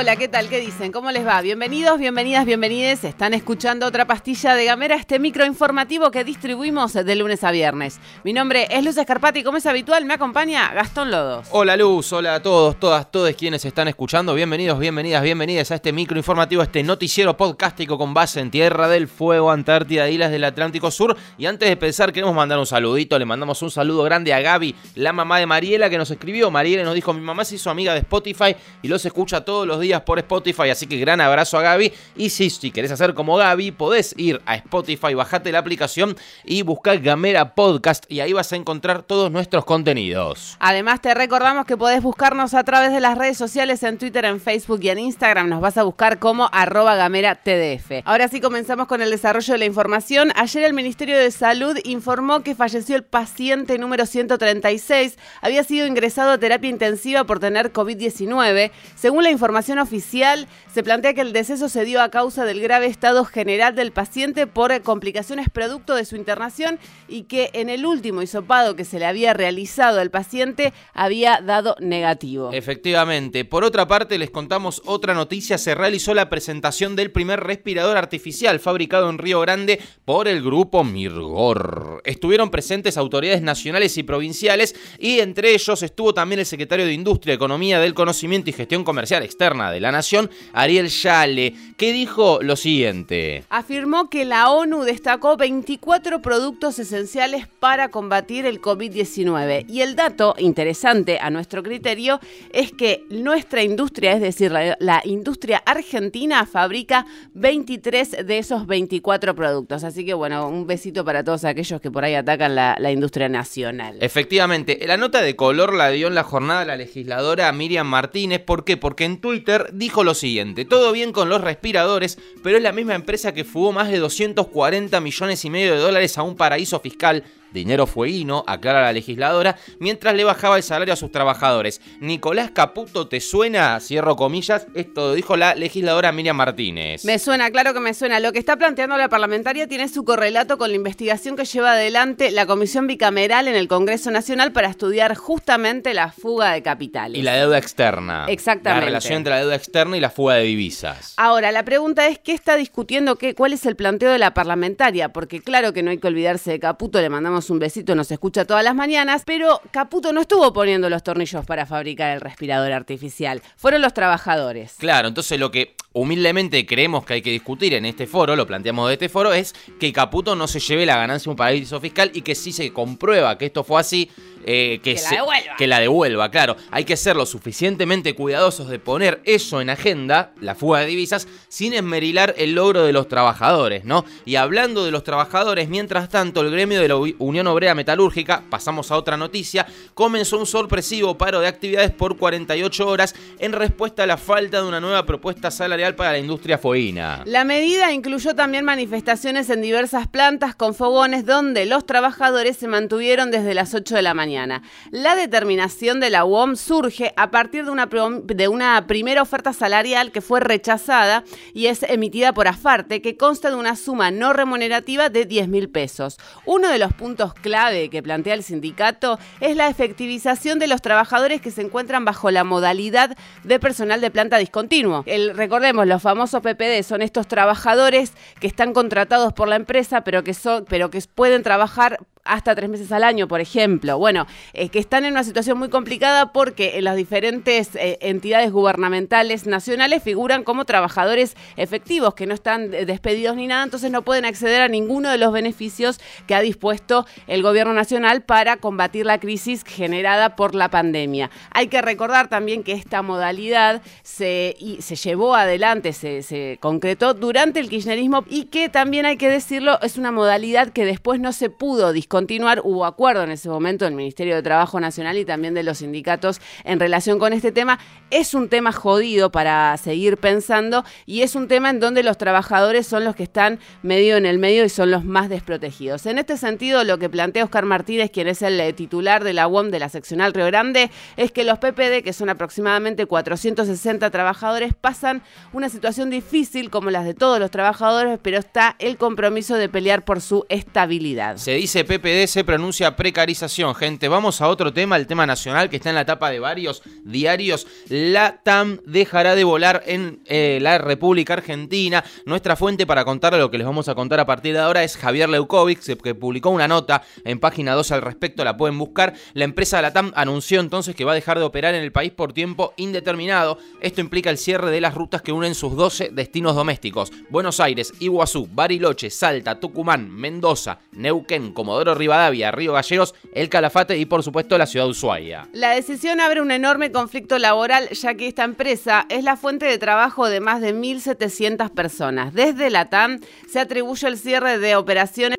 Hola, ¿qué tal? ¿Qué dicen? ¿Cómo les va? Bienvenidos, bienvenidas, bienvenides. Están escuchando otra pastilla de Gamera, este micro informativo que distribuimos de lunes a viernes. Mi nombre es Luz Escarpati como es habitual me acompaña Gastón Lodos. Hola Luz, hola a todos, todas, todos quienes están escuchando. Bienvenidos, bienvenidas, bienvenidas a este micro informativo, este noticiero podcástico con base en Tierra del Fuego, Antártida, Islas del Atlántico Sur. Y antes de empezar queremos mandar un saludito, le mandamos un saludo grande a Gaby, la mamá de Mariela que nos escribió. Mariela nos dijo, mi mamá se hizo amiga de Spotify y los escucha todos los días por Spotify, así que gran abrazo a Gaby. Y si, si querés hacer como Gaby, podés ir a Spotify, bajate la aplicación y buscar Gamera Podcast y ahí vas a encontrar todos nuestros contenidos. Además te recordamos que podés buscarnos a través de las redes sociales en Twitter, en Facebook y en Instagram. Nos vas a buscar como arroba gamera TDF. Ahora sí comenzamos con el desarrollo de la información. Ayer el Ministerio de Salud informó que falleció el paciente número 136. Había sido ingresado a terapia intensiva por tener COVID-19. Según la información oficial, se plantea que el deceso se dio a causa del grave estado general del paciente por complicaciones producto de su internación y que en el último hisopado que se le había realizado al paciente había dado negativo. Efectivamente. Por otra parte, les contamos otra noticia. Se realizó la presentación del primer respirador artificial fabricado en Río Grande por el grupo Mirgor. Estuvieron presentes autoridades nacionales y provinciales y entre ellos estuvo también el secretario de Industria, Economía del Conocimiento y Gestión Comercial Externa de la Nación, Ariel Yale, que dijo lo siguiente. Afirmó que la ONU destacó 24 productos esenciales para combatir el COVID-19 y el dato interesante a nuestro criterio es que nuestra industria, es decir, la, la, industria argentina, fabrica 23 de esos 24 productos. Así que bueno, un besito para todos aquellos que por ahí atacan la, la industria nacional. Efectivamente, la nota de color la dio en la jornada la legisladora Miriam Martínez. ¿Por qué? Porque en Twitter dijo lo siguiente, todo bien con los respiradores, pero es la misma empresa que fugó más de 240 millones y medio de dólares a un paraíso fiscal dinero fueguino, aclara la legisladora, mientras le bajaba el salario a sus trabajadores. Nicolás Caputo, ¿te suena? Cierro comillas, esto dijo la legisladora Miriam Martínez. Me suena, claro que me suena. Lo que está planteando la parlamentaria tiene su correlato con la investigación que lleva adelante la Comisión Bicameral en el Congreso Nacional para estudiar justamente la fuga de capitales. Y la deuda externa. Exactamente. La relación entre la deuda externa y la fuga de divisas. Ahora, la pregunta es, ¿qué está discutiendo? Qué, ¿Cuál es el planteo de la parlamentaria? Porque claro que no hay que olvidarse de Caputo, le mandamos un besito, nos escucha todas las mañanas, pero Caputo no estuvo poniendo los tornillos para fabricar el respirador artificial, fueron los trabajadores. Claro, entonces lo que humildemente creemos que hay que discutir en este foro, lo planteamos de este foro, es que Caputo no se lleve la ganancia de un paraíso fiscal y que si se comprueba que esto fue así, eh, que, Que la se- devuelva. que la devuelva, claro. Hay que ser lo suficientemente cuidadosos de poner eso en agenda, la fuga de divisas, sin esmerilar el logro de los trabajadores, ¿no? Y hablando de los trabajadores, mientras tanto, el gremio de la Unión Obrera Metalúrgica, pasamos a otra noticia, comenzó un sorpresivo paro de actividades por 48 horas en respuesta a la falta de una nueva propuesta salarial para la industria foína. La medida incluyó también manifestaciones en diversas plantas con fogones donde los trabajadores se mantuvieron desde las 8 de la mañana. La determinación de la UOM surge a partir de una, de una primera oferta salarial que fue rechazada y es emitida por Afarte, que consta de una suma no remunerativa de 10 mil pesos. Uno de los puntos clave que plantea el sindicato es la efectivización de los trabajadores que se encuentran bajo la modalidad de personal de planta discontinuo. Recordemos, los famosos PPD son estos trabajadores que están contratados por la empresa, pero que, son, pero que pueden trabajar hasta tres meses al año, por ejemplo. Bueno, eh, que están en una situación muy complicada porque en las diferentes eh, entidades gubernamentales nacionales figuran como trabajadores efectivos, que no están eh, despedidos ni nada, entonces no pueden acceder a ninguno de los beneficios que ha dispuesto el gobierno nacional para combatir la crisis generada por la pandemia. Hay que recordar también que esta modalidad se, se llevó adelante, se, se concretó durante el kirchnerismo y que también hay que decirlo, es una modalidad que después no se pudo discontinuar. Hubo acuerdo en ese momento del Ministerio de Trabajo Nacional y también de los sindicatos en relación con este tema. Es un tema jodido para seguir pensando y es un tema en donde los trabajadores son los que están medio en el medio y son los más desprotegidos. En este sentido, lo que plantea Oscar Martínez, quien es el eh, titular de la UOM de la seccional Río Grande, es que los PPD, que son aproximadamente 460 trabajadores, pasan una situación difícil como las de todos los trabajadores, pero está el compromiso de pelear por su estabilidad. Se dice PPD, se pronuncia precarización, gente. Vamos a otro tema, el tema nacional que está en la tapa de varios diarios. La TAM dejará de volar en eh, la República Argentina. Nuestra fuente para contar lo que les vamos a contar a partir de ahora es Javier Leukovic, que publicó una nota en página 2 al respecto, la pueden buscar. La empresa la TAM anunció entonces que va a dejar de operar en el país por tiempo indeterminado. Esto implica el cierre de las rutas que unen sus 12 destinos domésticos. Buenos Aires, Iguazú, Bariloche, Salta, Tucumán, Mendoza, Neuquén, Comodoro Rivadavia, Río Gallegos, El Calafate y por supuesto la ciudad de Ushuaia. La decisión abre un enorme conflicto laboral ya que esta empresa es la fuente de trabajo de más de 1.700 personas. Desde la TAM se atribuye el cierre de operaciones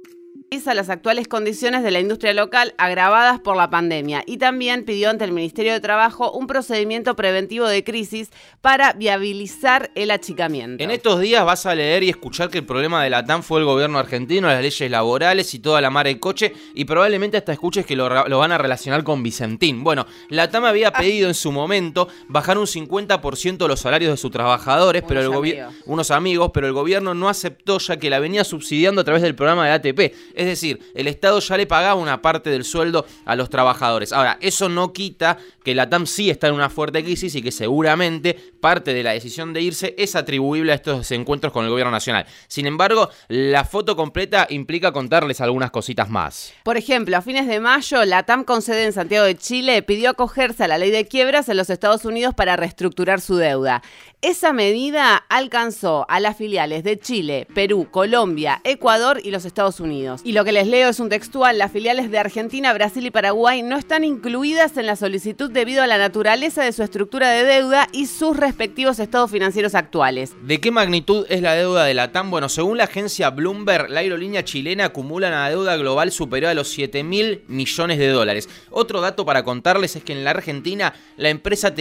a las actuales condiciones de la industria local agravadas por la pandemia y también pidió ante el Ministerio de Trabajo un procedimiento preventivo de crisis para viabilizar el achicamiento. En estos días vas a leer y escuchar que el problema de la TAM fue el gobierno argentino, las leyes laborales y toda la mar de coche y probablemente hasta escuches que lo, van a relacionar con Vicentín. Bueno, la TAM había ah. pedido en su momento bajar un 50% los salarios de sus trabajadores, pero el gobierno unos amigos, pero el gobierno no aceptó ya que la venía subsidiando a través del programa de ATP. Es decir, el Estado ya le pagaba una parte del sueldo a los trabajadores. Ahora, eso no quita que la TAM sí está en una fuerte crisis y que seguramente parte de la decisión de irse es atribuible a estos encuentros con el gobierno nacional. Sin embargo, la foto completa implica contarles algunas cositas más. Por ejemplo, a fines de mayo, la TAM con sede en Santiago de Chile pidió acogerse a la ley de quiebras en los Estados Unidos para reestructurar su deuda. Esa medida alcanzó a las filiales de Chile, Perú, Colombia, Ecuador y los Estados Unidos. Lo que les leo es un textual, las filiales de Argentina, Brasil y Paraguay no están incluidas en la solicitud debido a la naturaleza de su estructura de deuda y sus respectivos estados financieros actuales. ¿De qué magnitud es la deuda de la TAM? Bueno, según la agencia Bloomberg, la aerolínea chilena acumula una deuda global superior a los 7 mil millones de dólares. Otro dato para contarles es que en la Argentina la empresa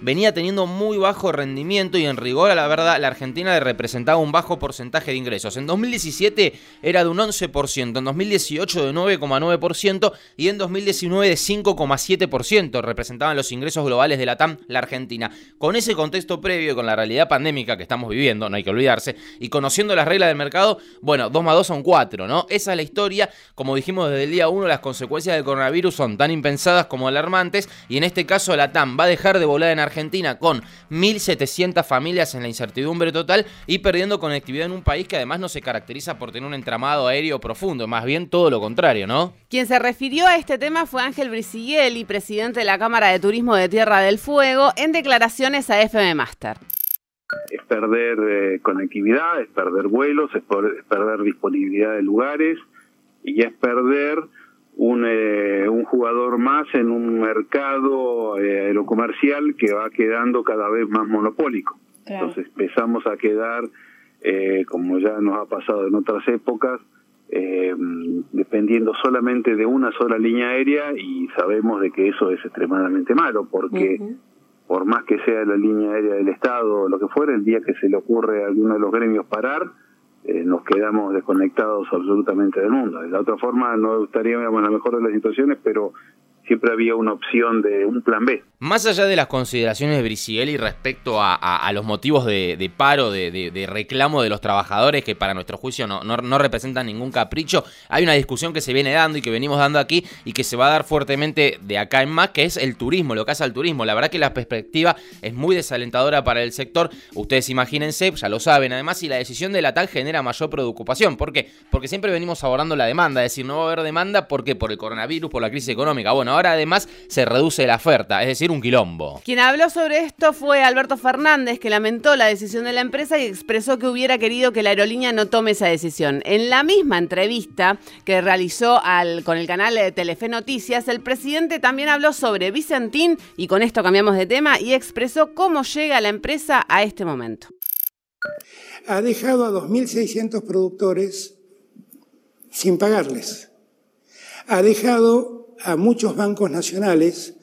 venía teniendo muy bajo rendimiento y en rigor a la verdad la Argentina le representaba un bajo porcentaje de ingresos. En 2017 era de un 11%, en 2018 de 9,9% y en 2019 de 5,7% representaban los ingresos globales de la TAM la Argentina. Con ese contexto previo y con la realidad pandémica que estamos viviendo, no hay que olvidarse, y conociendo las reglas del mercado, bueno, 2 más 2 son 4, ¿no? Esa es la historia, como dijimos desde el día 1, las consecuencias del coronavirus son tan impensadas como alarmantes y en este caso la TAM va a dejar de volar en Argentina con 1.700 familias en la incertidumbre total y perdiendo conectividad en un país que además no se caracteriza por tener un entramado aéreo profundo, más bien todo lo contrario, ¿no? Quien se refirió a este tema fue Ángel y presidente de la Cámara de Turismo de Tierra del Fuego, en declaraciones a FM Master es perder eh, conectividad, es perder vuelos, es, perder disponibilidad de lugares y es perder un, eh, un jugador más en un mercado eh, aerocomercial que va quedando cada vez más monopólico. Entonces empezamos a quedar, eh, como ya nos ha pasado en otras épocas, eh, dependiendo solamente de una sola línea aérea y sabemos de que eso es extremadamente malo porque por más que sea la línea aérea del Estado o lo que fuera, el día que se le ocurre a alguno de los gremios parar, eh, nos quedamos desconectados absolutamente del mundo. De la otra forma, no estaríamos en la mejor de las situaciones, pero siempre había una opción de un plan B. Más allá de las consideraciones de Brisielli respecto a, los motivos de, paro, de, reclamo de los trabajadores, que para nuestro juicio no, no, representan ningún capricho, hay una discusión que se viene dando y que venimos dando aquí y que se va a dar fuertemente de acá en más, que es el turismo, lo que hace al turismo. La verdad que la perspectiva es muy desalentadora para el sector. Ustedes imagínense, ya lo saben, además, si la decisión de la TAN genera mayor preocupación. ¿Por qué? Porque siempre venimos abordando la demanda, es decir, no va a haber demanda porque por el coronavirus, por la crisis económica. Bueno, ahora además se reduce la oferta, es decir, un quilombo. Quien habló sobre esto fue Alberto Fernández, que lamentó la decisión de la empresa y expresó que hubiera querido que la aerolínea no tome esa decisión. En la misma entrevista que realizó al, con el canal de Telefe Noticias, el presidente también habló sobre Vicentín, y con esto cambiamos de tema, y expresó cómo llega la empresa a este momento. Ha dejado a 2.600 productores sin pagarles. Ha dejado a muchos bancos nacionales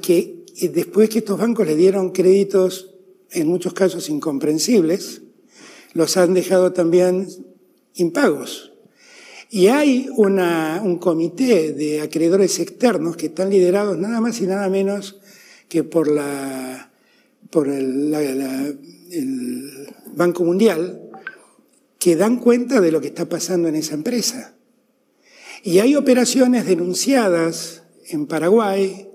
que después que estos bancos le dieron créditos en muchos casos incomprensibles, los han dejado también impagos. Y hay una, un comité de acreedores externos que están liderados nada más y nada menos que por, la, por el, el Banco Mundial, que dan cuenta de lo que está pasando en esa empresa. Y hay operaciones denunciadas en Paraguay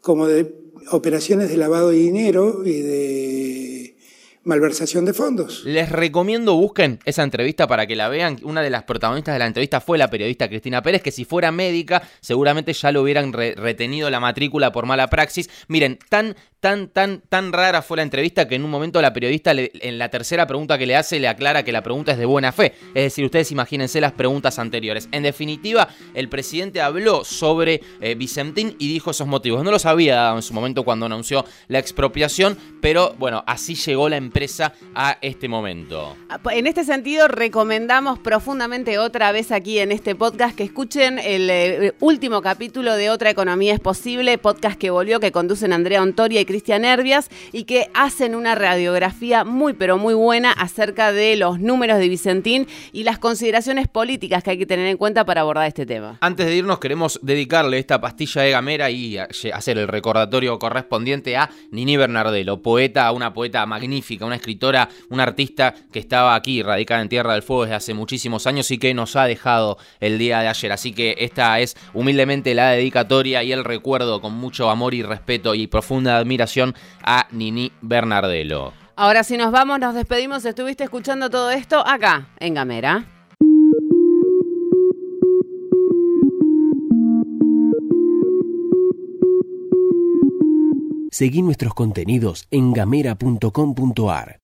como de operaciones de lavado de dinero y de malversación de fondos. Les recomiendo busquen esa entrevista para que la vean. Una de las protagonistas de la entrevista fue la periodista Cristina Pérez, que si fuera médica seguramente ya lo hubieran retenido la matrícula por mala praxis. Miren, tan tan, tan, tan rara fue la entrevista que en un momento la periodista en la tercera pregunta que le hace le aclara que la pregunta es de buena fe. Es decir, ustedes imagínense las preguntas anteriores. En definitiva, el presidente habló sobre eh, Vicentín y dijo esos motivos. No lo sabía en su momento cuando anunció la expropiación, pero bueno, así llegó la empresa a este momento. Ah, en este sentido, recomendamos profundamente otra vez aquí en este podcast que escuchen el eh, último capítulo de Otra Economía es Posible, podcast que volvió, que conducen Andrea Ontoria y Cristian Herbias y que hacen una radiografía muy pero muy buena acerca de los números de Vicentín y las consideraciones políticas que hay que tener en cuenta para abordar este tema. Antes de irnos queremos dedicarle esta pastilla de gamera y hacer el recordatorio correspondiente a Nini Bernardelo, poeta, una poeta magnífica, una escritora, una artista que estaba aquí radicada en Tierra del Fuego desde hace muchísimos años y que nos ha dejado el día de ayer. Así que esta es humildemente la dedicatoria y el recuerdo con mucho amor y respeto y profunda admiración a Nini Bernardelo. Ahora si nos vamos, nos despedimos. Estuviste escuchando todo esto acá, en Gamera. Seguí nuestros contenidos en gamera.com.ar.